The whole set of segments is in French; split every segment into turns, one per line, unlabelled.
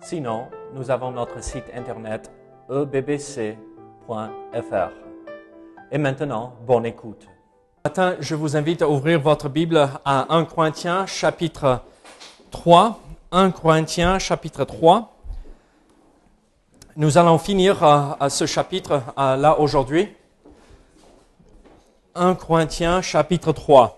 Sinon, nous avons notre site internet ebbc.fr. Et maintenant, bonne écoute.
Matin, je vous invite à ouvrir votre Bible à 1 Corinthiens chapitre 3. 1 Corinthiens chapitre 3. Nous allons finir à, ce chapitre là aujourd'hui. 1 Corinthiens chapitre 3.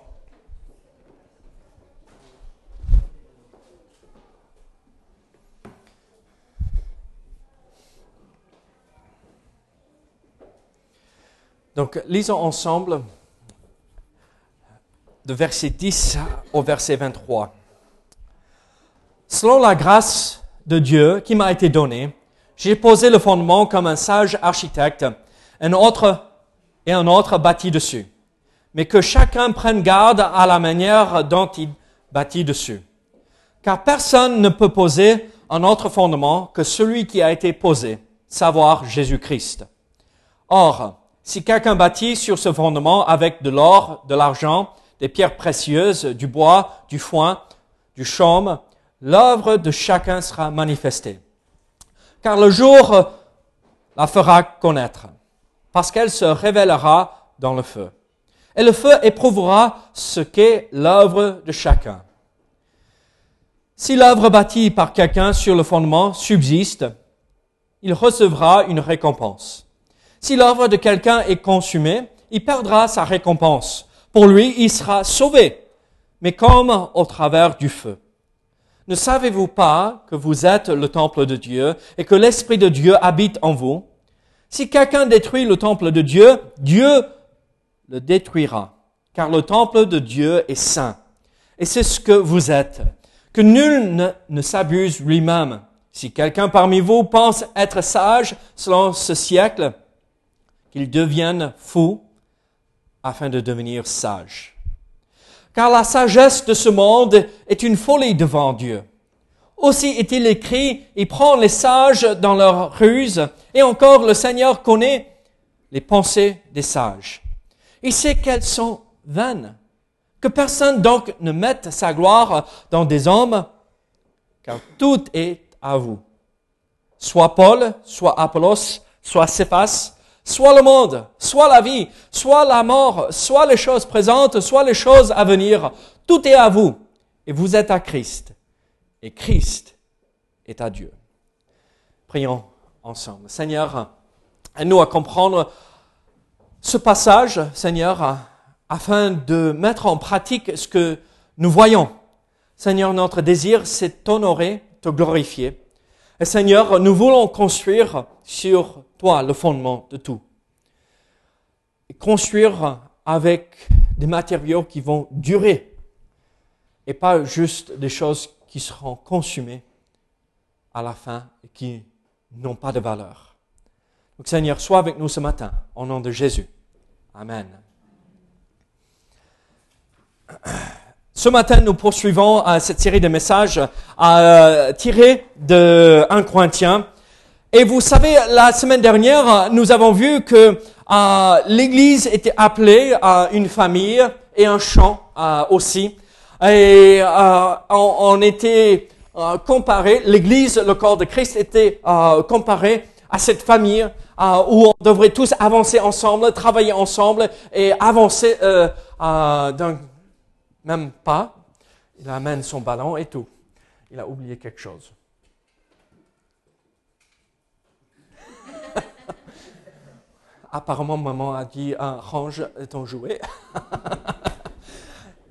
Donc, lisons ensemble de verset 10 au verset 23. Selon la grâce de Dieu qui m'a été donnée, j'ai posé le fondement comme un sage architecte, un autre et un autre bâti dessus. Mais que chacun prenne garde à la manière dont il bâtit dessus. Car personne ne peut poser un autre fondement que celui qui a été posé, savoir Jésus-Christ. Or, si quelqu'un bâtit sur ce fondement avec de l'or, de l'argent, des pierres précieuses, du bois, du foin, du chaume, l'œuvre de chacun sera manifestée. Car le jour la fera connaître, parce qu'elle se révélera dans le feu. Et le feu éprouvera ce qu'est l'œuvre de chacun. Si l'œuvre bâtie par quelqu'un sur le fondement subsiste, il recevra une récompense. Si l'œuvre de quelqu'un est consumée, il perdra sa récompense. Pour lui, il sera sauvé, mais comme au travers du feu. Ne savez-vous pas que vous êtes le temple de Dieu et que l'Esprit de Dieu habite en vous? Si quelqu'un détruit le temple de Dieu, Dieu le détruira, car le temple de Dieu est saint. Et c'est ce que vous êtes. Que nul ne, ne s'abuse lui-même. Si quelqu'un parmi vous pense être sage selon ce siècle, qu'ils deviennent fous afin de devenir sages. Car la sagesse de ce monde est une folie devant Dieu. Aussi est-il écrit, il prend les sages dans leur ruse, et encore le Seigneur connaît les pensées des sages. Il sait qu'elles sont vaines. Que personne donc ne mette sa gloire dans des hommes, car tout est à vous. Soit Paul, soit Apollos, soit Cephas, soit le monde, soit la vie, soit la mort, soit les choses présentes, soit les choses à venir. Tout est à vous et vous êtes à Christ. Et Christ est à Dieu. Prions ensemble. Seigneur, aide-nous à comprendre ce passage, Seigneur, afin de mettre en pratique ce que nous voyons. Seigneur, notre désir, c'est t'honorer, te glorifier. Seigneur, nous voulons construire sur toi le fondement de tout. Et construire avec des matériaux qui vont durer et pas juste des choses qui seront consumées à la fin et qui n'ont pas de valeur. Donc Seigneur, sois avec nous ce matin, au nom de Jésus. Amen. Ce matin, nous poursuivons euh, cette série de messages euh, tirés de 1 Corinthiens. Et vous savez, la semaine dernière, nous avons vu que euh, l'Église était appelée à une famille et un chant aussi. Et on, on, était comparé, l'Église, le corps de Christ, était comparé à cette famille où on devrait tous avancer ensemble, travailler ensemble et avancer d'un même pas. Il amène son ballon et tout. Il a oublié quelque chose. Apparemment, maman a dit ah, range ton jouet.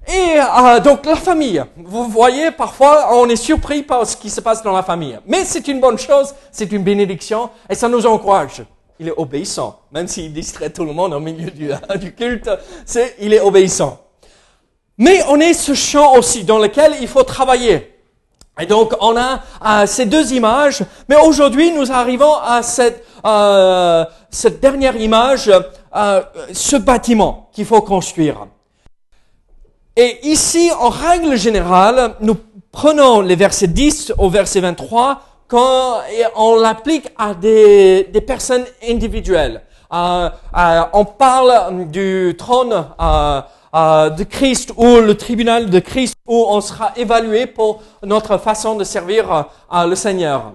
et euh, donc la famille. Vous voyez, parfois, on est surpris par ce qui se passe dans la famille. Mais c'est une bonne chose, c'est une bénédiction et ça nous encourage. Il est obéissant, même s'il distrait tout le monde au milieu du, du culte. C'est, il est obéissant. Mais on est ce champ aussi dans lequel il faut travailler. Et donc, on a euh, ces deux images, mais aujourd'hui, nous arrivons à cette, euh, cette dernière image, euh, ce bâtiment qu'il faut construire. Et ici, en règle générale, nous prenons les versets 10 au verset 23 quand, on l'applique à des, des personnes individuelles. Euh, euh, on parle du trône euh, euh, de Christ ou le tribunal de Christ où on sera évalué pour notre façon de servir euh, le Seigneur.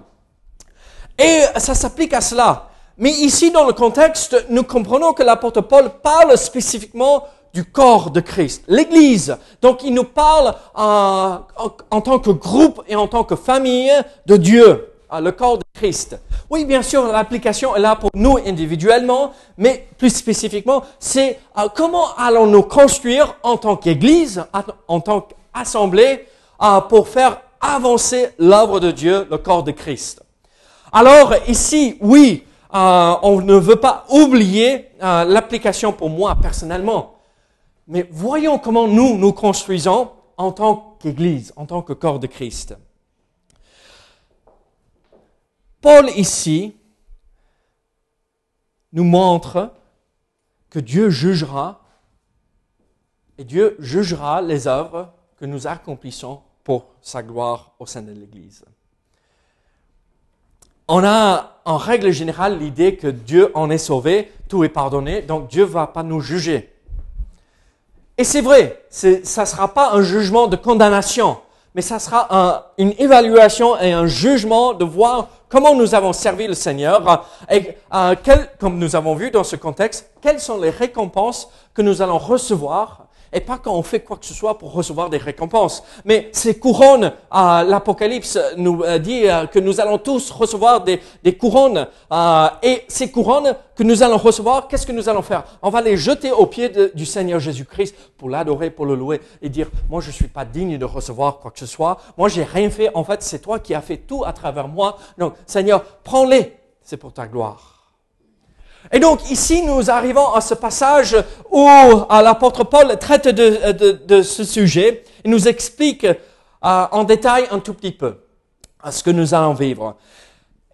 Et ça s'applique à cela. Mais ici, dans le contexte, nous comprenons que l'apôtre Paul parle spécifiquement du corps de Christ, l'Église. Donc, il nous parle en, en tant que groupe et en tant que famille de Dieu, le corps de Christ. Oui, bien sûr, l'application est là pour nous individuellement, mais plus spécifiquement, c'est euh, comment allons-nous construire en tant qu'Église, en tant qu'assemblée, euh, pour faire avancer l'œuvre de Dieu, le corps de Christ? Alors ici, oui, euh, on ne veut pas oublier l'application pour moi personnellement, mais voyons comment nous nous construisons en tant qu'Église, en tant que corps de Christ. Paul ici nous montre que Dieu jugera et Dieu jugera les œuvres que nous accomplissons pour sa gloire au sein de l'Église. On a en règle générale l'idée que Dieu en est sauvé, tout est pardonné, donc Dieu ne va pas nous juger. Et c'est vrai, ça ne sera pas un jugement de condamnation, mais ça sera une évaluation et un jugement de voir comment nous avons servi le Seigneur et euh, comme nous avons vu dans ce contexte, quelles sont les récompenses que nous allons recevoir et pas quand on fait quoi que ce soit pour recevoir des récompenses. Mais ces couronnes, euh, l'Apocalypse nous euh, dit euh, que nous allons tous recevoir des, couronnes. Et ces couronnes que nous allons recevoir, qu'est-ce que nous allons faire? On va les jeter aux pieds du Seigneur Jésus-Christ pour l'adorer, pour le louer et dire, moi je suis pas digne de recevoir quoi que ce soit. Moi j'ai rien fait. En fait, c'est toi qui as fait tout à travers moi. Donc, Seigneur, prends-les. C'est pour ta gloire. Et donc ici, nous arrivons à ce passage où l'apôtre Paul traite de, ce sujet et nous explique euh, en détail un tout petit peu ce que nous allons vivre.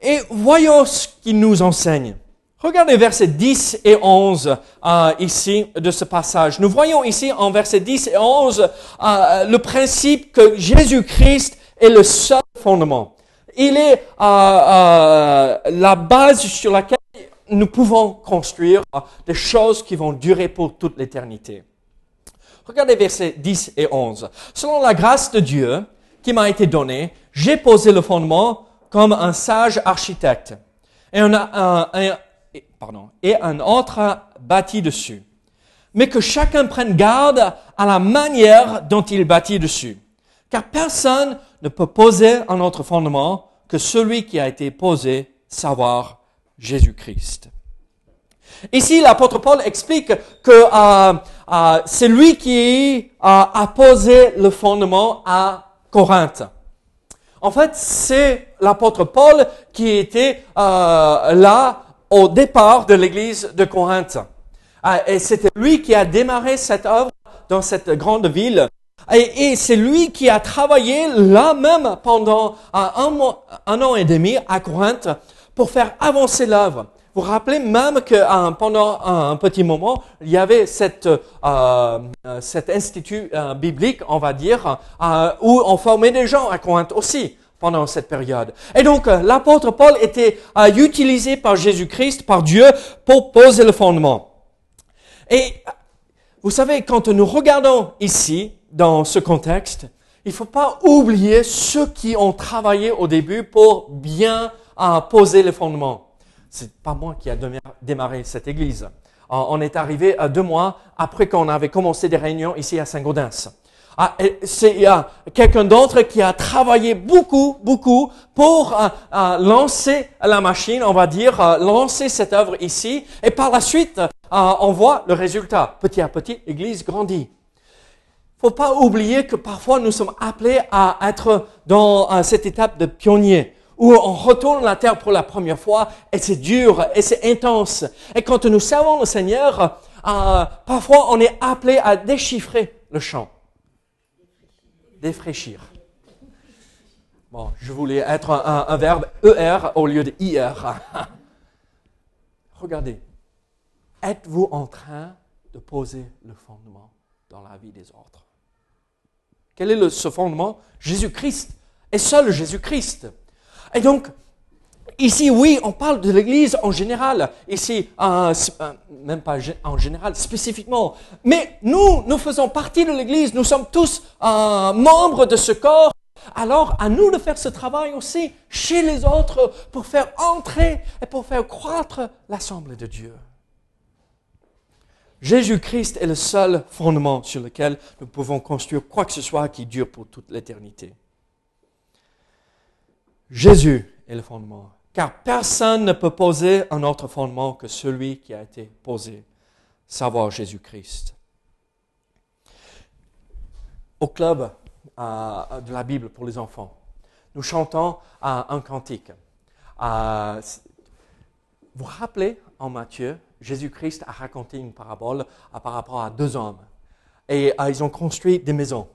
Et voyons ce qu'il nous enseigne. Regardez versets 10 et 11 euh, ici de ce passage. Nous voyons ici en versets 10 et 11 euh, le principe que Jésus-Christ est le seul fondement. Il est la base sur laquelle nous pouvons construire des choses qui vont durer pour toute l'éternité. Regardez versets 10 et 11. Selon la grâce de Dieu qui m'a été donnée, j'ai posé le fondement comme un sage architecte et un, un, pardon, et un autre bâti dessus. Mais que chacun prenne garde à la manière dont il bâtit dessus. Car personne ne peut poser un autre fondement que celui qui a été posé, savoir Jésus-Christ. Ici, l'apôtre Paul explique que euh, euh, c'est lui qui a posé le fondement à Corinthe. En fait, c'est l'apôtre Paul qui était euh, là au départ de l'église de Corinthe. et c'était lui qui a démarré cette œuvre dans cette grande ville. Et, c'est lui qui a travaillé là même pendant un an et demi à Corinthe pour faire avancer l'œuvre. Vous vous rappelez même que euh, pendant un, petit moment, il y avait euh, euh cet institut biblique, on va dire, où on formait des gens à Corinthe aussi pendant cette période. Et donc, l'apôtre Paul était utilisé par Jésus-Christ, par Dieu, pour poser le fondement. Et vous savez, quand nous regardons ici, dans ce contexte, il ne faut pas oublier ceux qui ont travaillé au début pour bien a posé les fondements. C'est pas moi qui a démarré cette église. Euh, on est arrivé à deux mois après qu'on avait commencé des réunions ici à Saint-Gaudens. Ah, c'est quelqu'un d'autre qui a travaillé beaucoup, beaucoup pour euh, euh, lancer la machine, on va dire, lancer cette œuvre ici. Et par la suite, on voit le résultat. Petit à petit, l'Église grandit. Faut pas oublier que parfois nous sommes appelés à être dans cette étape de pionnier où on retourne la terre pour la première fois et c'est dur et c'est intense. Et quand nous servons le Seigneur, euh, parfois on est appelé à déchiffrer le champ, défraîchir. Bon, je voulais être un, verbe ER au lieu de IR. Regardez, êtes-vous en train de poser le fondement dans la vie des autres? Quel est ce fondement? Jésus-Christ, et seul Jésus-Christ. Et donc, Ici, oui, on parle de l'Église en général. Ici, même pas en général, spécifiquement. Mais nous, nous faisons partie de l'Église. Nous sommes tous euh, membres de ce corps. Alors, à nous de faire ce travail aussi chez les autres pour faire entrer et pour faire croître l'Assemblée de Dieu. Jésus-Christ est le seul fondement sur lequel nous pouvons construire quoi que ce soit qui dure pour toute l'éternité. Jésus est le fondement car personne ne peut poser un autre fondement que celui qui a été posé, savoir Jésus-Christ. Au club euh, de la Bible pour les enfants, nous chantons euh, un cantique. Euh, vous vous rappelez, en Matthieu, Jésus-Christ a raconté une parabole par rapport à deux hommes. Et ils ont construit des maisons.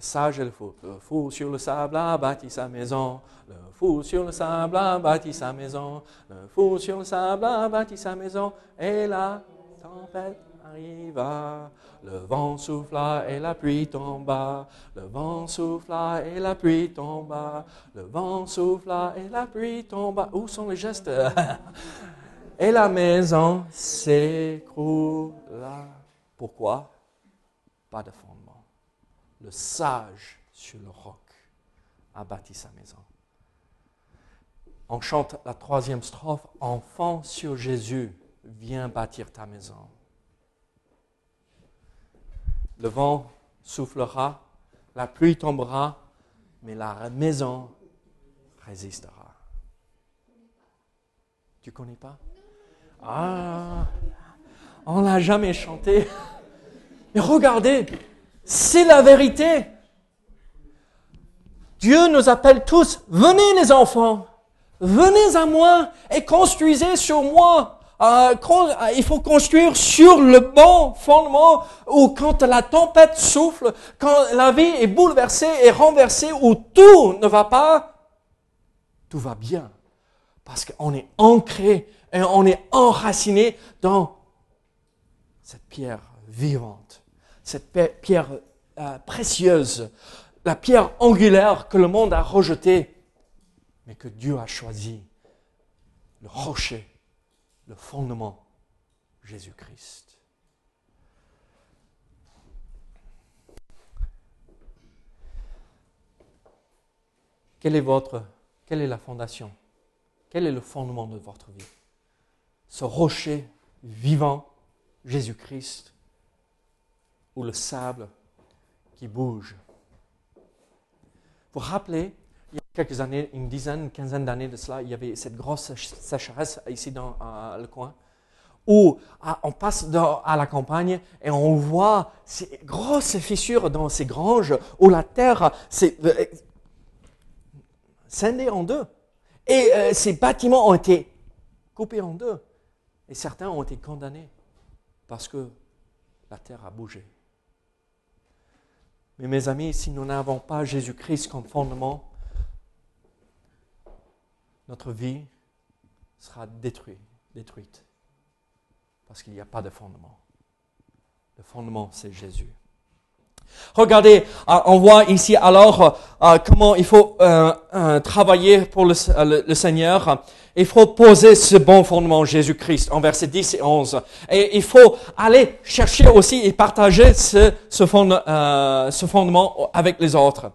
Le sage et le fou. Le fou sur le sable a bâti sa maison. Le fou sur le sable a bâti sa maison. Le fou sur le sable a bâti sa maison. Et la tempête arriva. Le vent souffla et la pluie tomba. Le vent souffla et la pluie tomba. Le vent souffla et la pluie tomba. Où sont les gestes? Et la maison s'écroula. Pourquoi? Pas de fond le sage sur le roc a bâti sa maison. On chante la troisième strophe, Enfant sur Jésus, viens bâtir ta maison. Le vent soufflera, la pluie tombera, mais la maison résistera. Tu connais pas? Ah, on l'a jamais chanté. Mais regardez, c'est la vérité. Dieu nous appelle tous, venez les enfants, venez à moi et construisez sur moi. Euh, euh, il faut construire sur le bon fondement où quand la tempête souffle, quand la vie est bouleversée et renversée, où tout ne va pas, tout va bien. Parce qu'on est ancré et on est enraciné dans cette pierre vivante cette pierre euh, précieuse, la pierre angulaire que le monde a rejetée, mais que Dieu a choisi, le rocher, le fondement, Jésus-Christ. Quelle est votre, quelle est la fondation? Quel est le fondement de votre vie? Ce rocher vivant, Jésus-Christ, ou le sable qui bouge. Vous vous rappelez, il y a quelques années, une dizaine, une quinzaine d'années de cela, il y avait cette grosse sécheresse ici dans le coin, où on passe à la campagne et on voit ces grosses fissures dans ces granges où la terre s'est euh, scindée en deux. Et euh, ces bâtiments ont été coupés en deux. Et certains ont été condamnés parce que la terre a bougé. Mais mes amis, si nous n'avons pas Jésus-Christ comme fondement, notre vie sera détruite, détruite. Parce qu'il n'y a pas de fondement. Le fondement, c'est Jésus. Regardez, euh, on voit ici alors euh, euh, comment il faut travailler pour le, Seigneur. Il faut poser ce bon fondement Jésus-Christ en versets 10 et 11. Et il faut aller chercher aussi et partager ce, ce fondement avec les autres.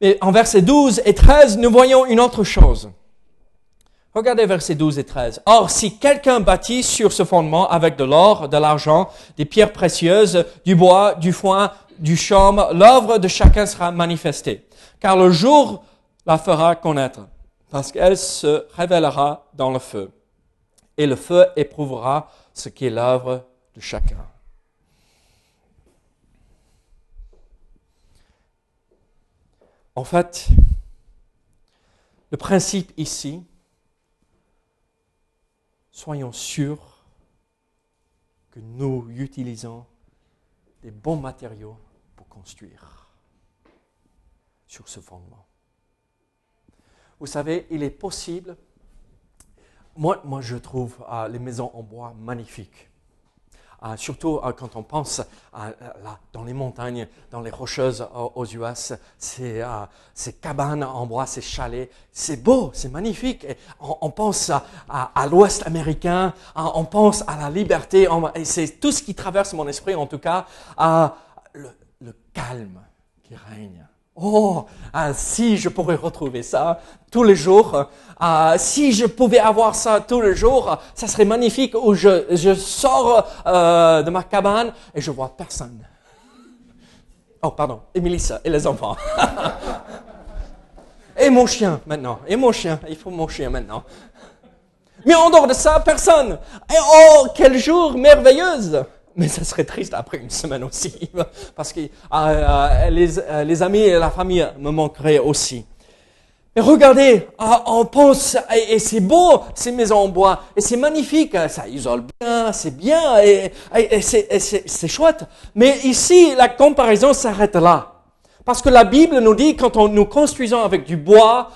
Et en versets 12 et 13, nous voyons une autre chose. Regardez versets 12 et 13. Or, si quelqu'un bâtit sur ce fondement avec de l'or, de l'argent, des pierres précieuses, du bois, du foin, du chaume, l'œuvre de chacun sera manifestée. Car le jour la fera connaître, parce qu'elle se révélera dans le feu. Et le feu éprouvera ce qui est l'œuvre de chacun. En fait, le principe ici, soyons sûrs que nous utilisons des bons matériaux pour construire. sur ce fondement. Vous savez, il est possible, moi, moi je trouve euh, les maisons en bois magnifiques. Euh, surtout euh, quand on pense dans les montagnes, dans les rocheuses aux US, ces, ces cabanes en bois, ces chalets, c'est beau, c'est magnifique. on, pense à, l'Ouest américain, on pense à la liberté, et c'est tout ce qui traverse mon esprit en tout cas, le calme qui règne Oh, ah, si je pourrais retrouver ça tous les jours, ah, si je pouvais avoir ça tous les jours, ça serait magnifique. Où je, je sors euh, de ma cabane et je vois personne. Oh, pardon, et et les enfants. et mon chien maintenant. Et mon chien. Il faut mon chien maintenant. Mais en dehors de ça, personne. Oh, quel jour merveilleuse mais ça serait triste après une semaine aussi, parce que euh, euh, les, euh, les, amis et la famille me manqueraient aussi. Mais regardez, on pense, et, c'est beau, ces maisons en bois, et c'est magnifique, ça isole bien, c'est bien, et, c'est chouette. Mais ici, la comparaison s'arrête là. Parce que la Bible nous dit, quand on, nous construisons avec du bois,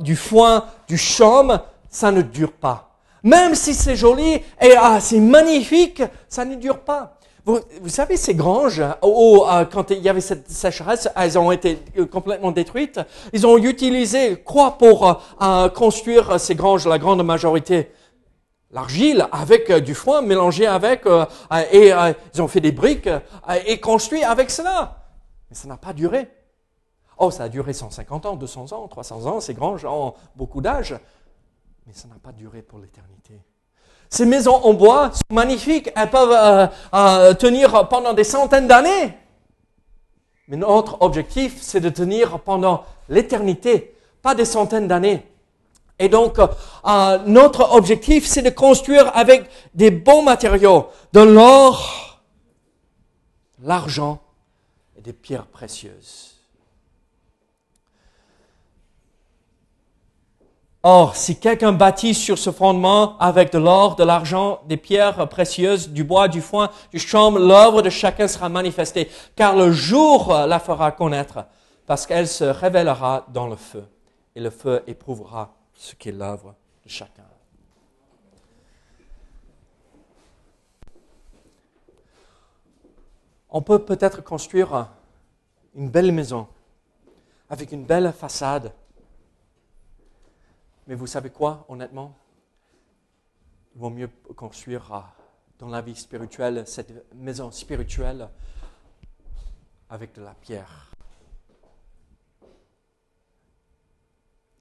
du foin, du chaume, ça ne dure pas. Même si c'est joli et ah, c'est magnifique, ça ne dure pas. Vous, savez, ces granges, euh, quand il y avait cette sécheresse, elles ont été euh, complètement détruites. Ils ont utilisé quoi pour euh, construire ces granges, la grande majorité L'argile avec du foin mélangé avec, et ils ont fait des briques et construit avec cela. Mais ça n'a pas duré. Oh, ça a duré 150 ans, 200 ans, 300 ans, ces granges ont beaucoup d'âge mais ça n'a pas duré pour l'éternité. Ces maisons en bois sont magnifiques, elles peuvent euh, euh, tenir pendant des centaines d'années. Mais notre objectif, c'est de tenir pendant l'éternité, pas des centaines d'années. Et donc, euh, notre objectif, c'est de construire avec des bons matériaux, de l'or, l'argent et des pierres précieuses. Or, si quelqu'un bâtit sur ce fondement avec de l'or, de l'argent, des pierres précieuses, du bois, du foin, du chaume, l'œuvre de chacun sera manifestée, car le jour la fera connaître, parce qu'elle se révélera dans le feu, et le feu éprouvera ce qu'est l'œuvre de chacun. On peut peut-être construire une belle maison avec une belle façade mais vous savez quoi, honnêtement? Il vaut mieux construire dans la vie spirituelle cette maison spirituelle avec de la pierre.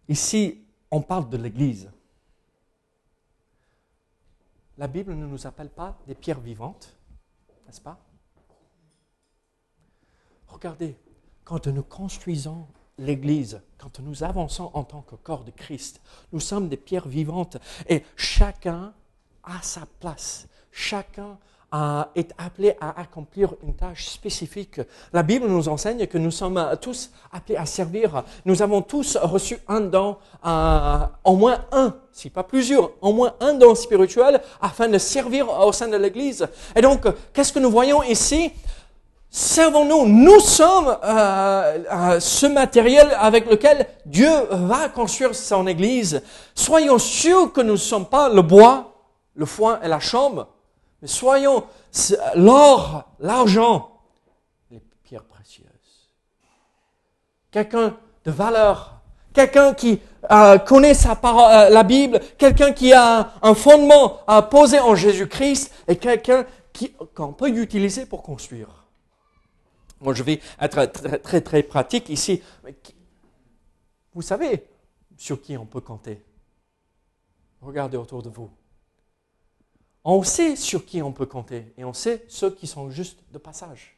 Ici, on parle de l'Église. La Bible ne nous appelle pas des pierres vivantes, n'est-ce pas? Regardez, quand nous construisons l'Église, quand nous avançons en tant que corps de Christ, nous sommes des pierres vivantes et chacun a sa place. Chacun est appelé à accomplir une tâche spécifique. La Bible nous enseigne que nous sommes tous appelés à servir. Nous avons tous reçu un don, au moins un, si pas plusieurs, au moins un don spirituel afin de servir au sein de l'Église. Et donc, qu'est-ce que nous voyons ici? Servons-nous. Nous sommes euh, euh, ce matériel avec lequel Dieu va construire son Église. Soyons sûrs que nous ne sommes pas le bois, le foin et la chambre, mais soyons l'or, l'argent, les pierres précieuses. Quelqu'un de valeur, quelqu'un qui euh, connaît sa parole, la Bible, quelqu'un qui a un fondement posé en Jésus-Christ et quelqu'un qu'on peut utiliser pour construire. Moi, je vais être très, très, pratique ici. Vous savez sur qui on peut compter? Regardez autour de vous. On sait sur qui on peut compter et on sait ceux qui sont juste de passage.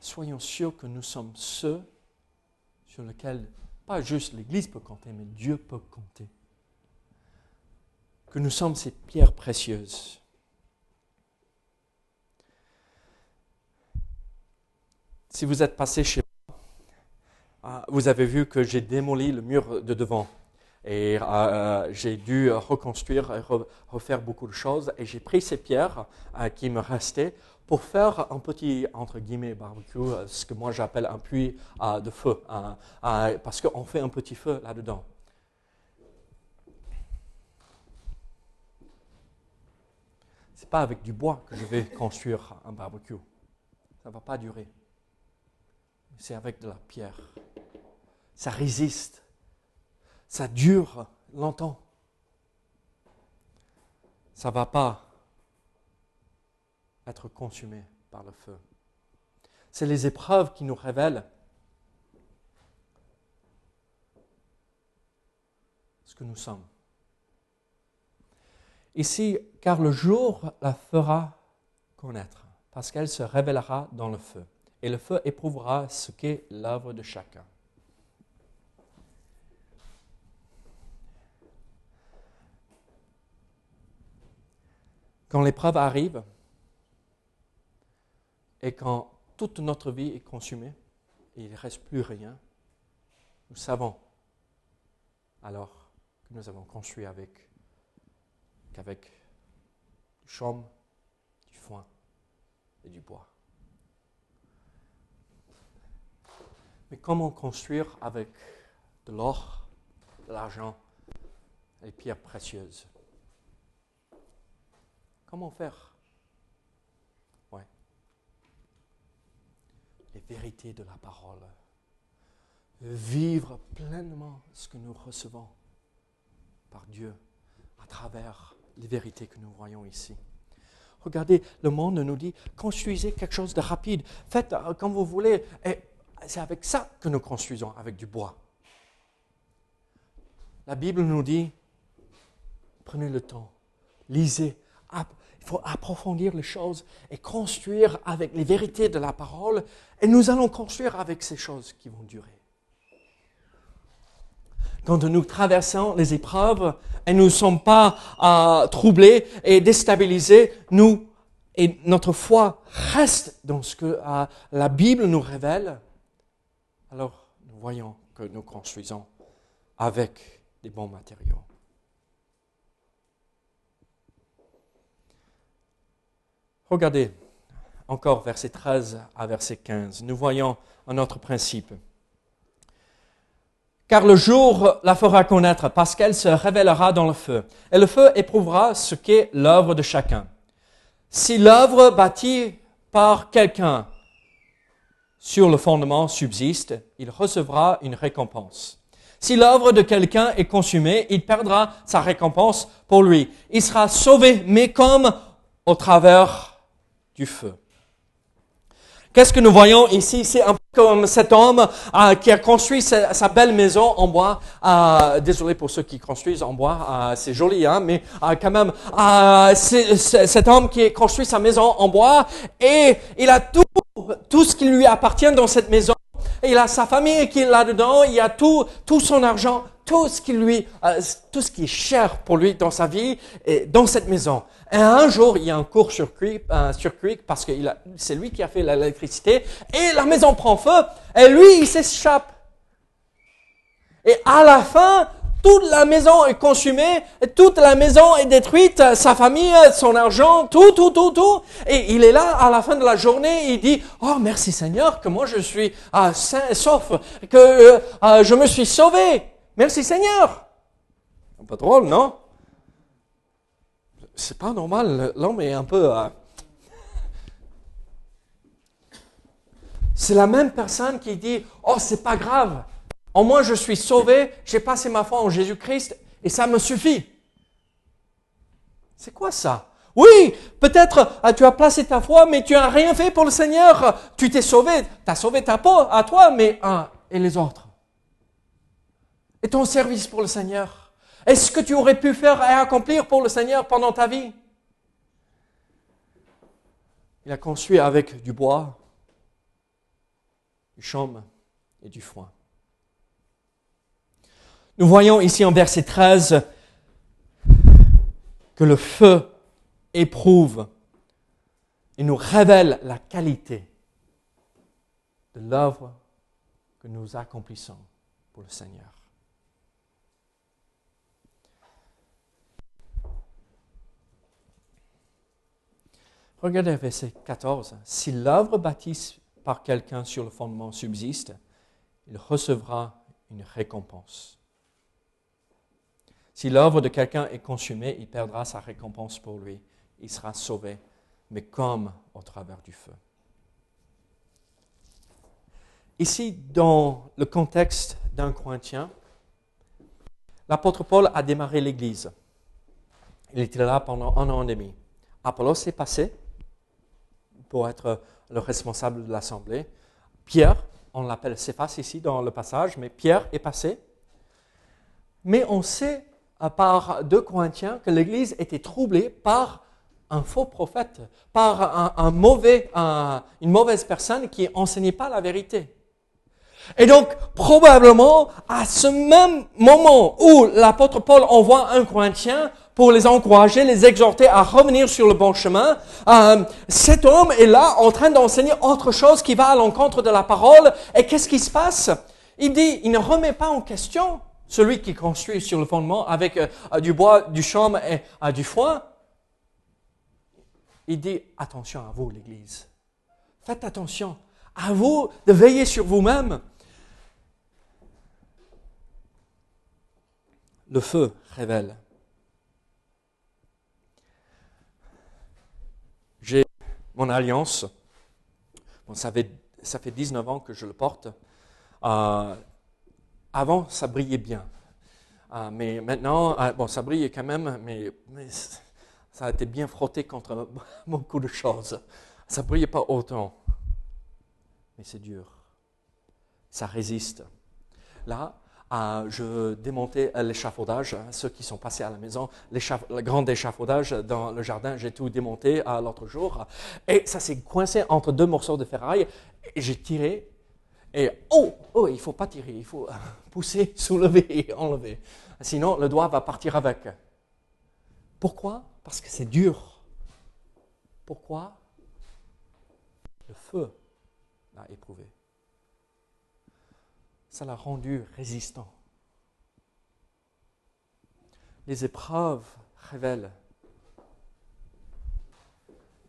Soyons sûrs que nous sommes ceux sur lesquels pas juste l'Église peut compter, mais Dieu peut compter. Que nous sommes ces pierres précieuses. Si vous êtes passé chez moi, ah, vous avez vu que j'ai démoli le mur de devant. Et euh, j'ai dû reconstruire et refaire beaucoup de choses. Et j'ai pris ces pierres euh, qui me restaient pour faire un petit, entre guillemets, barbecue, euh, ce que moi j'appelle un puits euh, de feu, euh, euh, parce qu'on fait un petit feu là-dedans. C'est pas avec du bois que je vais construire un barbecue. Ça ne va pas durer. C'est avec de la pierre. Ça résiste. Ça dure longtemps. Ça ne va pas être consumé par le feu. C'est les épreuves qui nous révèlent ce que nous sommes. Ici, car le jour la fera connaître, parce qu'elle se révélera dans le feu, et le feu éprouvera ce qu'est l'œuvre de chacun. Quand l'épreuve arrive, et quand toute notre vie est consumée, et il ne reste plus rien, nous savons alors que nous avons construit avec qu'avec du chaume, du foin et du bois. Mais comment construire avec de l'or, de l'argent des pierres précieuses Comment faire? Ouais. Les vérités de la parole. Vivre pleinement ce que nous recevons par Dieu à travers les vérités que nous voyons ici. Regardez, le monde nous dit, construisez quelque chose de rapide, faites euh, comme vous voulez. C'est avec ça que nous construisons, avec du bois. La Bible nous dit, prenez le temps, lisez, il faut approfondir les choses et construire avec les vérités de la parole. Et nous allons construire avec ces choses qui vont durer. Quand nous traversons les épreuves et nous ne sommes pas euh, troublés et déstabilisés, nous et notre foi reste dans ce que euh, la Bible nous révèle, alors nous voyons que nous construisons avec des bons matériaux. Regardez encore verset 13 à verset 15. Nous voyons un autre principe. Car le jour la fera connaître parce qu'elle se révélera dans le feu. Et le feu éprouvera ce qu'est l'œuvre de chacun. Si l'œuvre bâtie par quelqu'un sur le fondement subsiste, il recevra une récompense. Si l'œuvre de quelqu'un est consumée, il perdra sa récompense pour lui. Il sera sauvé, mais comme au travers du feu. Qu'est-ce que nous voyons ici? C'est un peu comme cet homme euh, qui a construit sa, belle maison en bois. Euh, désolé pour ceux qui construisent en bois, euh, c'est joli, hein, mais quand même, c'est cet homme qui a construit sa maison en bois et il a tout, tout ce qui lui appartient dans cette maison. Il a sa famille qui est là-dedans, il a tout, tout son argent, tout ce qui lui, tout ce qui est cher pour lui dans sa vie, et dans cette maison. Et un jour, il y a un court-circuit un circuit parce que c'est lui qui a fait l'électricité et la maison prend feu et lui, il s'échappe. Et à la fin, toute la maison est consumée, toute la maison est détruite, sa famille, son argent, tout, tout, tout, tout. Et il est là à la fin de la journée, il dit, oh merci Seigneur que moi je suis ah, sain et sauf, que euh, je me suis sauvé. Merci Seigneur. Un peu drôle, non? C'est pas normal, l'homme est un peu... Euh, c'est la même personne qui dit, oh, c'est pas grave, au moins je suis sauvé, j'ai passé ma foi en Jésus-Christ et ça me suffit. C'est quoi ça? Oui, peut-être euh, tu as placé ta foi, mais tu n'as rien fait pour le Seigneur. Tu t'es sauvé, tu as sauvé ta peau à toi, mais un et les autres. Et ton service pour le Seigneur est-ce que tu aurais pu faire et accomplir pour le Seigneur pendant ta vie? Il a construit avec du bois, du chaume et du foin. Nous voyons ici en verset 13 que le feu éprouve et nous révèle la qualité de l'œuvre que nous accomplissons pour le Seigneur. Regardez verset 14. Si l'œuvre bâtie par quelqu'un sur le fondement subsiste, il recevra une récompense. Si l'œuvre de quelqu'un est consumée, il perdra sa récompense pour lui. Il sera sauvé, mais comme au travers du feu. Ici, dans le contexte d'un Corinthien, l'apôtre Paul a démarré l'Église. Il était là pendant un an et demi. Apollos est passé pour être le responsable de l'Assemblée. Pierre, on l'appelle Céphas ici dans le passage, mais Pierre est passé. Mais on sait par deux Corinthiens que l'Église était troublée par un faux prophète, par un, mauvais, une mauvaise personne qui enseignait pas la vérité. Et donc, probablement, à ce même moment où l'apôtre Paul envoie un Corinthien pour les encourager, les exhorter à revenir sur le bon chemin, euh, cet homme est là en train d'enseigner autre chose qui va à l'encontre de la parole. Et qu'est-ce qui se passe? Il dit, il ne remet pas en question celui qui construit sur le fondement avec euh, du bois, du chaume et euh, du foin. Il dit, attention à vous, l'Église. Faites attention. À vous de veiller sur vous-même. Le feu révèle. J'ai mon alliance. ça, fait, ça fait 19 ans que je le porte. Euh, avant, ça brillait bien. Euh, mais maintenant, euh, bon, ça brille quand même, mais, ça a été bien frotté contre beaucoup de choses. Ça ne brillait pas autant. Mais c'est dur. Ça résiste. Là, je démontais l'échafaudage. Hein, ceux qui sont passés à la maison, le grand échafaudage dans le jardin, j'ai tout démonté l'autre jour. Et ça s'est coincé entre deux morceaux de ferraille. J'ai tiré. Et oh, oh, il ne faut pas tirer, il faut pousser, soulever et enlever. Sinon, le doigt va partir avec. Pourquoi? Parce que c'est dur. Pourquoi? Le feu l'a éprouvé l'a rendu résistant. Les épreuves révèlent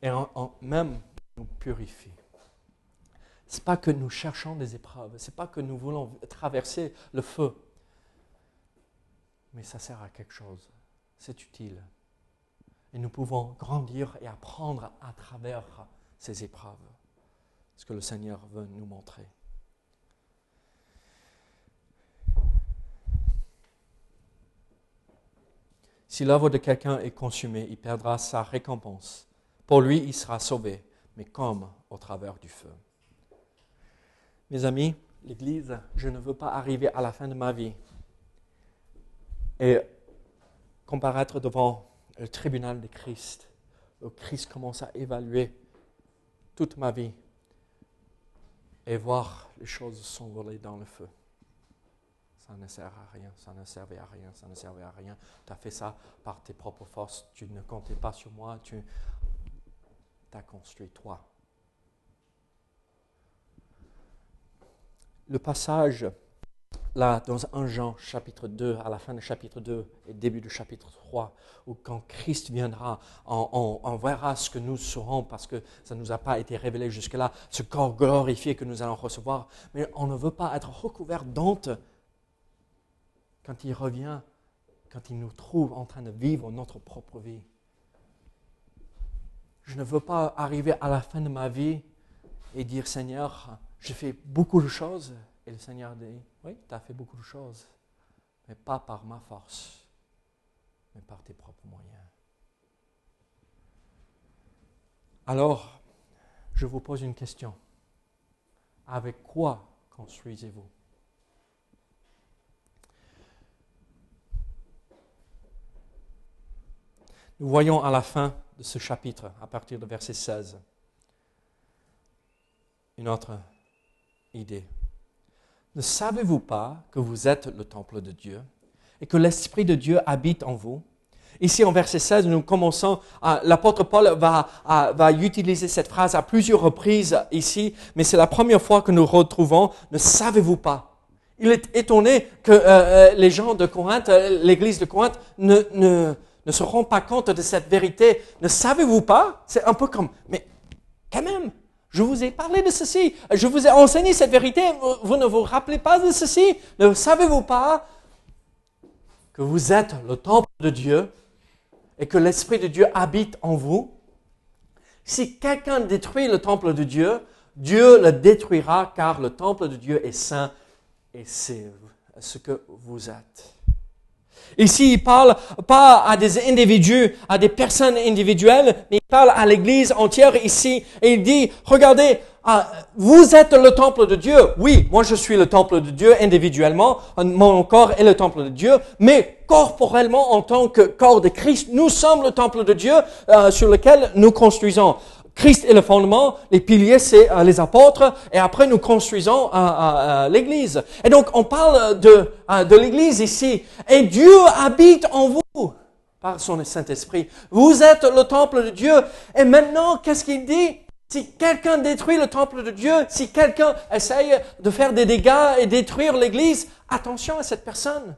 et en, même nous purifient. Ce n'est pas que nous cherchons des épreuves, ce n'est pas que nous voulons traverser le feu, mais ça sert à quelque chose, c'est utile. Et nous pouvons grandir et apprendre à travers ces épreuves, ce que le Seigneur veut nous montrer. Si l'œuvre de quelqu'un est consumée, il perdra sa récompense. Pour lui, il sera sauvé, mais comme au travers du feu. Mes amis, l'Église, je ne veux pas arriver à la fin de ma vie et comparaître devant le tribunal de Christ, où Christ commence à évaluer toute ma vie et voir les choses s'envoler dans le feu ça ne sert à rien, ça ne servait à rien, ça ne servait à rien. Tu as fait ça par tes propres forces, tu ne comptais pas sur moi, tu as construit toi. Le passage, là, dans 1 Jean chapitre 2, à la fin du chapitre 2 et début du chapitre 3, où quand Christ viendra, on, verra ce que nous serons parce que ça ne nous a pas été révélé jusque-là, ce corps glorifié que nous allons recevoir. Mais on ne veut pas être recouvert d'honte quand il revient, quand il nous trouve en train de vivre notre propre vie. Je ne veux pas arriver à la fin de ma vie et dire Seigneur, j'ai fait beaucoup de choses. Et le Seigneur dit Oui, tu as fait beaucoup de choses, mais pas par ma force, mais par tes propres moyens. Alors, je vous pose une question. Avec quoi construisez-vous? Nous voyons à la fin de ce chapitre, à partir de verset 16, une autre idée. Ne savez-vous pas que vous êtes le temple de Dieu et que l'Esprit de Dieu habite en vous? Ici, en verset 16, nous commençons, l'apôtre Paul va, utiliser cette phrase à plusieurs reprises ici, mais c'est la première fois que nous retrouvons, ne savez-vous pas? Il est étonné que euh, euh, les gens de Corinthe, euh, l'église de Corinthe, ne, ne se rend pas compte de cette vérité. Ne savez-vous pas? C'est un peu comme, mais quand même, je vous ai parlé de ceci, je vous ai enseigné cette vérité, vous, ne vous rappelez pas de ceci? Ne savez-vous pas que vous êtes le temple de Dieu et que l'Esprit de Dieu habite en vous? Si quelqu'un détruit le temple de Dieu, Dieu le détruira car le temple de Dieu est saint et c'est ce que vous êtes. Ici, il parle pas à des individus, à des personnes individuelles, mais il parle à l'Église entière ici. Et il dit, regardez, ah, vous êtes le temple de Dieu. Oui, moi je suis le temple de Dieu individuellement. Mon corps est le temple de Dieu. Mais corporellement, en tant que corps de Christ, nous sommes le temple de Dieu euh, sur lequel nous construisons. Christ est le fondement, les piliers c'est euh, les apôtres, et après nous construisons euh, euh, l'Église. Et donc on parle de, de l'Église ici, et Dieu habite en vous par son Saint-Esprit. Vous êtes le temple de Dieu, et maintenant qu'est-ce qu'il dit? Si quelqu'un détruit le temple de Dieu, si quelqu'un essaye de faire des dégâts et détruire l'Église, attention à cette personne.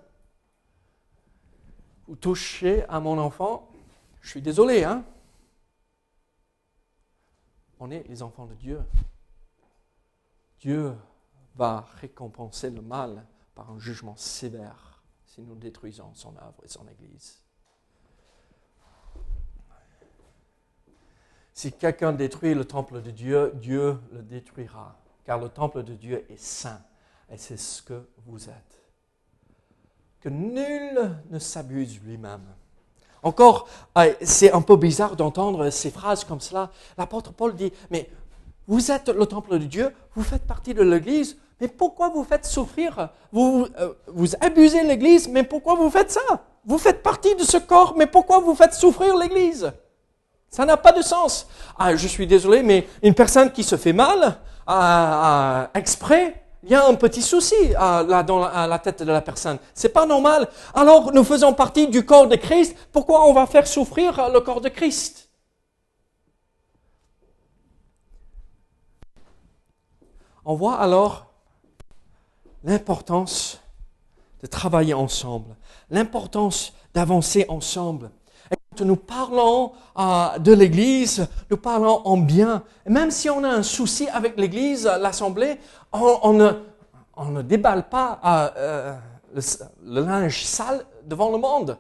Vous touchez à mon enfant, je suis désolé, hein on est les enfants de Dieu. Dieu va récompenser le mal par un jugement sévère si nous détruisons son œuvre et son Église. Si quelqu'un détruit le temple de Dieu, Dieu le détruira, car le temple de Dieu est saint, et c'est ce que vous êtes. Que nul ne s'abuse lui-même. Encore, euh, c'est un peu bizarre d'entendre ces phrases comme cela. L'apôtre Paul dit, mais vous êtes le temple de Dieu, vous faites partie de l'Église, mais pourquoi vous faites souffrir? Vous, euh, abusez l'Église, mais pourquoi vous faites ça? Vous faites partie de ce corps, mais pourquoi vous faites souffrir l'Église? Ça n'a pas de sens. Ah, je suis désolé, mais une personne qui se fait mal, euh, exprès, il y a un petit souci là dans la, tête de la personne. C'est pas normal. Alors nous faisons partie du corps de Christ. Pourquoi on va faire souffrir le corps de Christ? On voit alors l'importance de travailler ensemble, l'importance d'avancer ensemble. Nous parlons euh, de l'Église, nous parlons en bien. Même si on a un souci avec l'Église, l'Assemblée, on, ne, déballe pas euh, euh, le, linge sale devant le monde.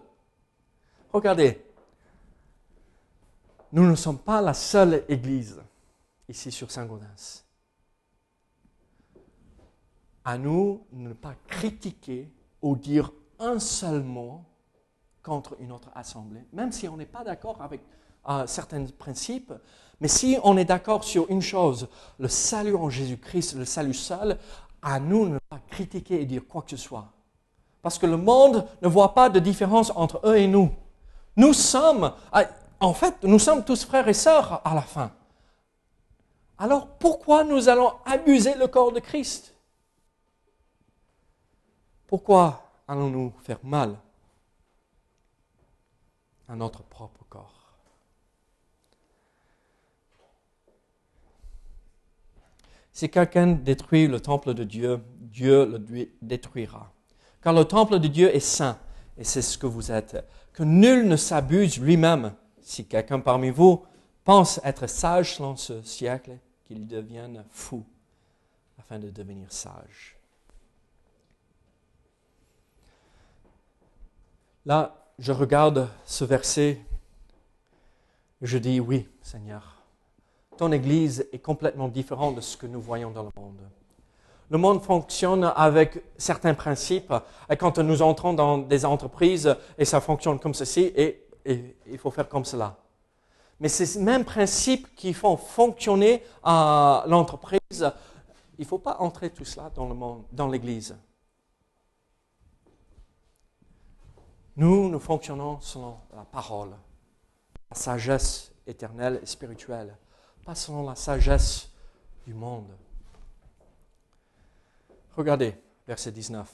Regardez, nous ne sommes pas la seule Église ici sur Saint-Gaudens. À nous ne pas critiquer ou dire un seul mot contre une autre assemblée, même si on n'est pas d'accord avec euh, certains principes, mais si on est d'accord sur une chose, le salut en Jésus-Christ, le salut seul, à nous ne pas critiquer et dire quoi que ce soit. Parce que le monde ne voit pas de différence entre eux et nous. Nous sommes, euh, en fait, nous sommes tous frères et sœurs à la fin. Alors pourquoi nous allons abuser le corps de Christ? Pourquoi allons-nous faire mal? À notre propre corps Si quelqu'un détruit le temple de Dieu, Dieu le détruira. Car le temple de Dieu est saint, et c'est ce que vous êtes. Que nul ne s'abuse lui-même. Si quelqu'un parmi vous pense être sage selon ce siècle, qu'il devienne fou afin de devenir sage. Là, je regarde ce verset, et je dis oui, Seigneur ton Église est complètement différente de ce que nous voyons dans le monde. Le monde fonctionne avec certains principes. Et quand nous entrons dans des entreprises, et ça fonctionne comme ceci, et, il faut faire comme cela. Mais ces mêmes principes qui font fonctionner euh, l'entreprise, il ne faut pas entrer tout cela dans le dans l'Église. Nous, nous fonctionnons selon la parole, la sagesse éternelle et spirituelle pas selon la sagesse du monde. Regardez, verset 19.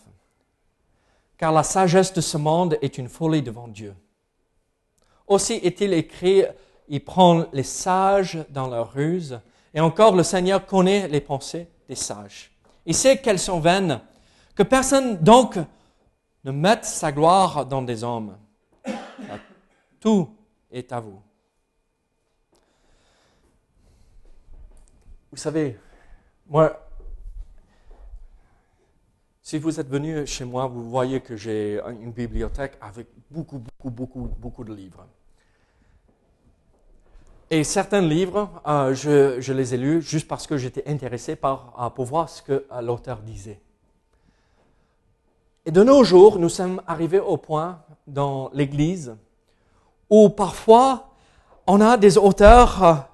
Car la sagesse de ce monde est une folie devant Dieu. Aussi est-il écrit, il prend les sages dans leur ruse, et encore le Seigneur connaît les pensées des sages. Il sait qu'elles sont vaines, que personne donc ne mette sa gloire dans des hommes. Tout est à vous. Vous savez, moi, si vous êtes venu chez moi, vous voyez que j'ai une bibliothèque avec beaucoup, beaucoup, beaucoup, beaucoup de livres. Et certains livres, euh, je, les ai lus juste parce que j'étais intéressé par, pour voir ce que euh, l'auteur disait. Et de nos jours, nous sommes arrivés au point dans l'Église où parfois on a des auteurs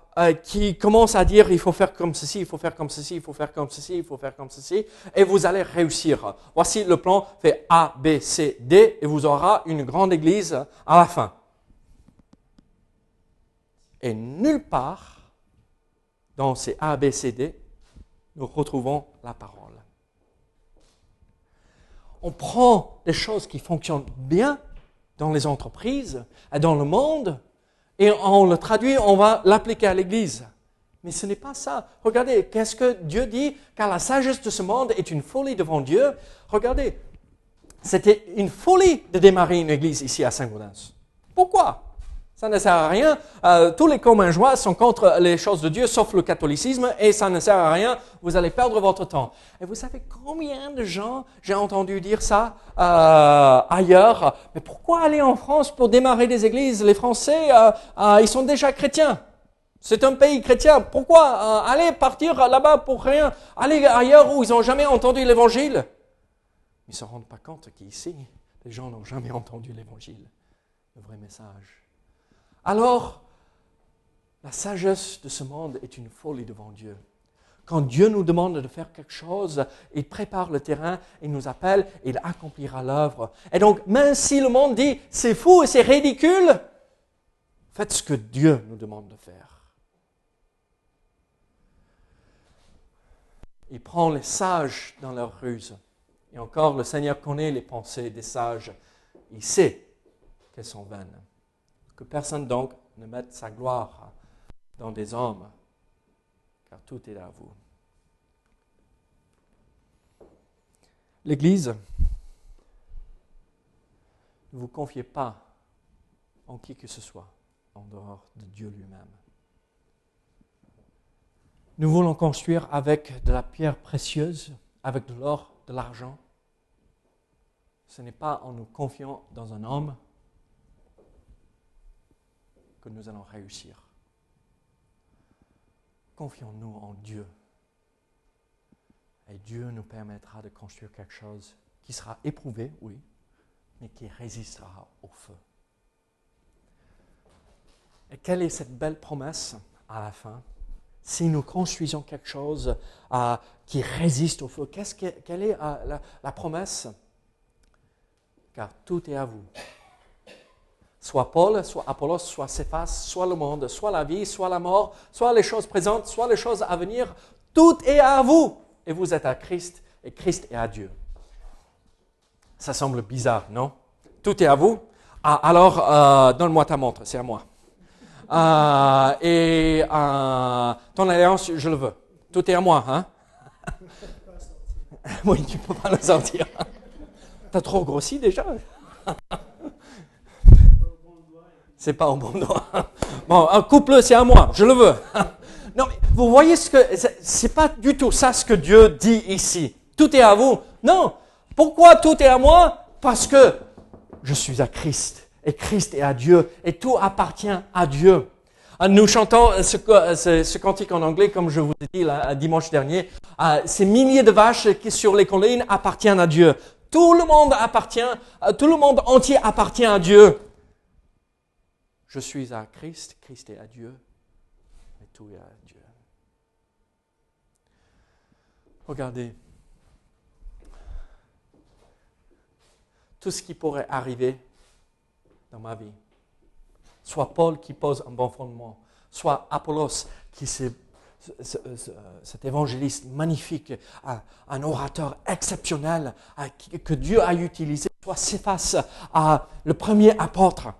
qui commencent à dire il faut faire comme ceci, il faut faire comme ceci, il faut faire comme ceci, il faut faire comme ceci, et vous allez réussir. Voici le plan fait A, B, C, D, et vous aurez une grande Église à la fin. Et nulle part dans ces A, B, C, D, nous retrouvons la parole. On prend des choses qui fonctionnent bien dans les entreprises et dans le monde, et on le traduit, on va l'appliquer à l'Église. Mais ce n'est pas ça. Regardez, qu'est-ce que Dieu dit? Car la sagesse de ce monde est une folie devant Dieu. Regardez, c'était une folie de démarrer une église ici à Saint-Gaudens. Pourquoi? Ça ne sert à rien. Euh, tous les communs joie sont contre les choses de Dieu, sauf le catholicisme, et ça ne sert à rien. Vous allez perdre votre temps. Et vous savez combien de gens j'ai entendu dire ça euh, ailleurs Mais pourquoi aller en France pour démarrer des églises? Les Français, euh, ils sont déjà chrétiens. C'est un pays chrétien. Pourquoi aller partir là-bas pour rien? Aller ailleurs où ils n'ont jamais entendu l'Évangile? Ils ne se rendent pas compte qu'ici, les gens n'ont jamais entendu l'Évangile, le vrai message alors la sagesse de ce monde est une folie devant Dieu. Quand Dieu nous demande de faire quelque chose, il prépare le terrain, il nous appelle, il accomplira l'œuvre. Et donc, même si le monde dit c'est fou et c'est ridicule, faites ce que Dieu nous demande de faire. Il prend les sages dans leur ruse. Et encore, le Seigneur connaît les pensées des sages. Il sait qu'elles sont vaines. Que personne donc ne mette sa gloire dans des hommes, car tout est à vous. L'Église, ne vous confiez pas en qui que ce soit en dehors de Dieu lui-même. Nous voulons construire avec de la pierre précieuse, avec de l'or, de l'argent. Ce n'est pas en nous confiant dans un homme nous allons réussir. Confions-nous en Dieu. Et Dieu nous permettra de construire quelque chose qui sera éprouvé, oui, mais qui résistera au feu. Et quelle est cette belle promesse à la fin? Si nous construisons quelque chose euh, qui résiste au feu, que, quelle est euh, la promesse? Car tout est à vous soit Paul, soit Apollos, soit Céphas, soit le monde, soit la vie, soit la mort, soit les choses présentes, soit les choses à venir, tout est à vous. Et vous êtes à Christ, et Christ est à Dieu. Ça semble bizarre, non? Tout est à vous ah, Alors, euh, donne-moi ta montre, c'est à moi. Euh, et euh, ton alliance, je le veux. Tout est à moi, hein? Oui, tu ne peux pas le sortir. T'as trop grossi déjà? c'est pas au bon doigt. Bon, un couple, c'est à moi, je le veux. Non, mais vous voyez ce que c'est pas du tout ça ce que Dieu dit ici. Tout est à vous. Non. Pourquoi tout est à moi? Parce que je suis à Christ et Christ est à Dieu et tout appartient à Dieu. Ah, nous chantons ce, ce, cantique en anglais, comme je vous ai dit dimanche dernier. Ces milliers de vaches qui sur les collines appartiennent à Dieu. Tout le monde appartient, tout le monde entier appartient à Dieu. Je suis à Christ, Christ est à Dieu, mais tout est à Dieu. Regardez, tout ce qui pourrait arriver dans ma vie, soit Paul qui pose un bon fondement, soit Apollos qui c'est cet évangéliste magnifique, un, orateur exceptionnel que Dieu a utilisé, soit Céphas, le premier apôtre.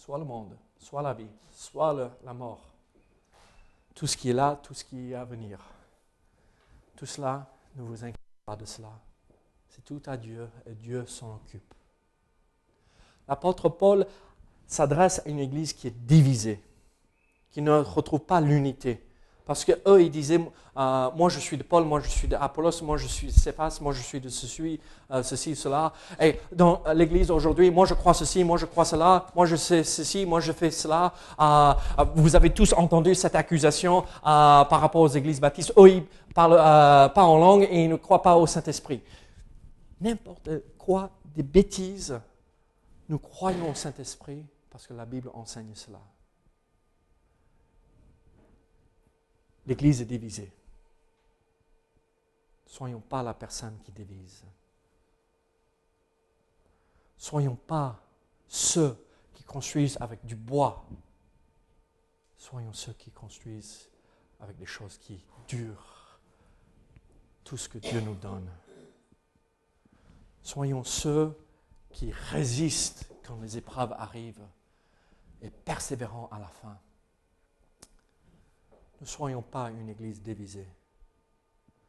Soit le monde, soit la vie, soit la mort. Tout ce qui est là, tout ce qui est à venir. Tout cela, ne vous inquiétez pas de cela. C'est tout à Dieu et Dieu s'en occupe. L'apôtre Paul s'adresse à une église qui est divisée, qui ne retrouve pas l'unité. Parce que eux, ils disaient, euh, moi je suis de Paul, moi je suis d'Apollos, moi je suis de Céphas, moi je suis de ceci, euh, ceci, cela. Et dans l'église aujourd'hui, moi je crois ceci, moi je crois cela, moi je sais ceci, moi je fais cela. Euh, vous avez tous entendu cette accusation par rapport aux églises baptistes. Eux, ils parlent pas en langue et ils ne croient pas au Saint-Esprit. N'importe quoi, des bêtises. Nous croyons au Saint-Esprit parce que la Bible enseigne cela. L'Église est divisée. Soyons pas la personne qui divise. Soyons pas ceux qui construisent avec du bois. Soyons ceux qui construisent avec des choses qui durent. Tout ce que Dieu nous donne. Soyons ceux qui résistent quand les épreuves arrivent et persévérants à la fin. Ne soyons pas une église divisée.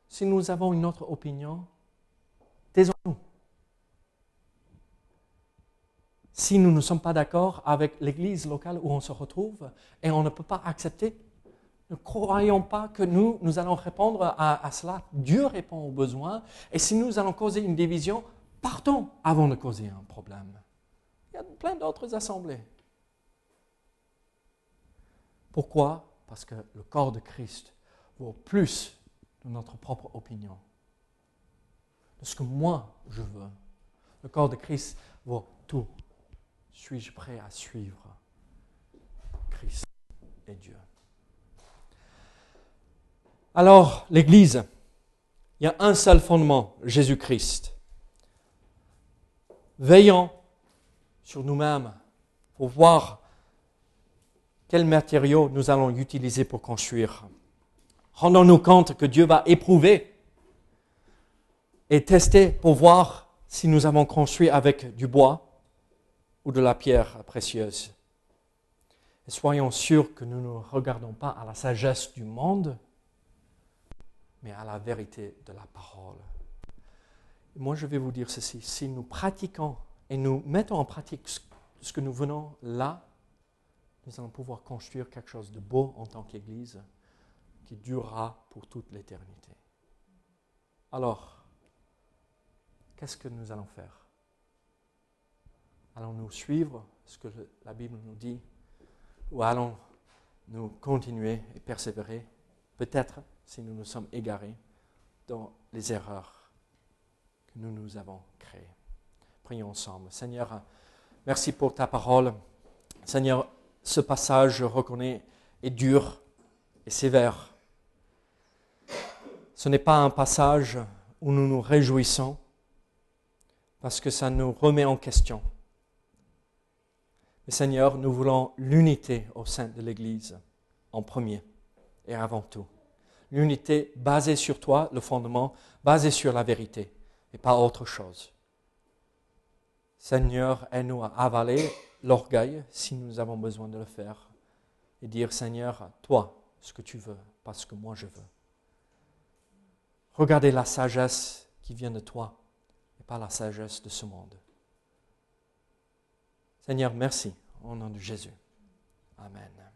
Si nous avons une autre opinion, taisons-nous. Si nous ne sommes pas d'accord avec l'église locale où on se retrouve et on ne peut pas accepter, ne croyons pas que nous, nous allons répondre à, à cela. Dieu répond aux besoins. Et si nous allons causer une division, partons avant de causer un problème. Il y a plein d'autres assemblées. Pourquoi parce que le corps de Christ vaut plus de notre propre opinion, de ce que moi je veux. Le corps de Christ vaut tout. Suis-je prêt à suivre Christ et Dieu? Alors, l'Église, il y a un seul fondement, Jésus-Christ. Veillons sur nous-mêmes pour voir quels matériaux nous allons utiliser pour construire. Rendons-nous compte que Dieu va éprouver et tester pour voir si nous avons construit avec du bois ou de la pierre précieuse. Et soyons sûrs que nous ne regardons pas à la sagesse du monde, mais à la vérité de la parole. moi, je vais vous dire ceci, si nous pratiquons et nous mettons en pratique ce que nous venons là nous allons pouvoir construire quelque chose de beau en tant qu'Église qui durera pour toute l'éternité. Alors, qu'est-ce que nous allons faire? Allons-nous suivre ce que la Bible nous dit ou allons-nous continuer et persévérer, peut-être si nous nous sommes égarés, dans les erreurs que nous nous avons créées Prions ensemble. Seigneur, merci pour ta parole. Seigneur, ce passage, je reconnais, est dur et sévère. Ce n'est pas un passage où nous nous réjouissons parce que ça nous remet en question. Mais Seigneur, nous voulons l'unité au sein de l'Église en premier et avant tout. L'unité basée sur toi, le fondement, basé sur la vérité et pas autre chose. Seigneur, aide-nous à avaler l'orgueil si nous avons besoin de le faire et dire Seigneur, toi, ce que tu veux, pas ce que moi je veux. Regardez la sagesse qui vient de toi et pas la sagesse de ce monde. Seigneur, merci au nom de Jésus. Amen.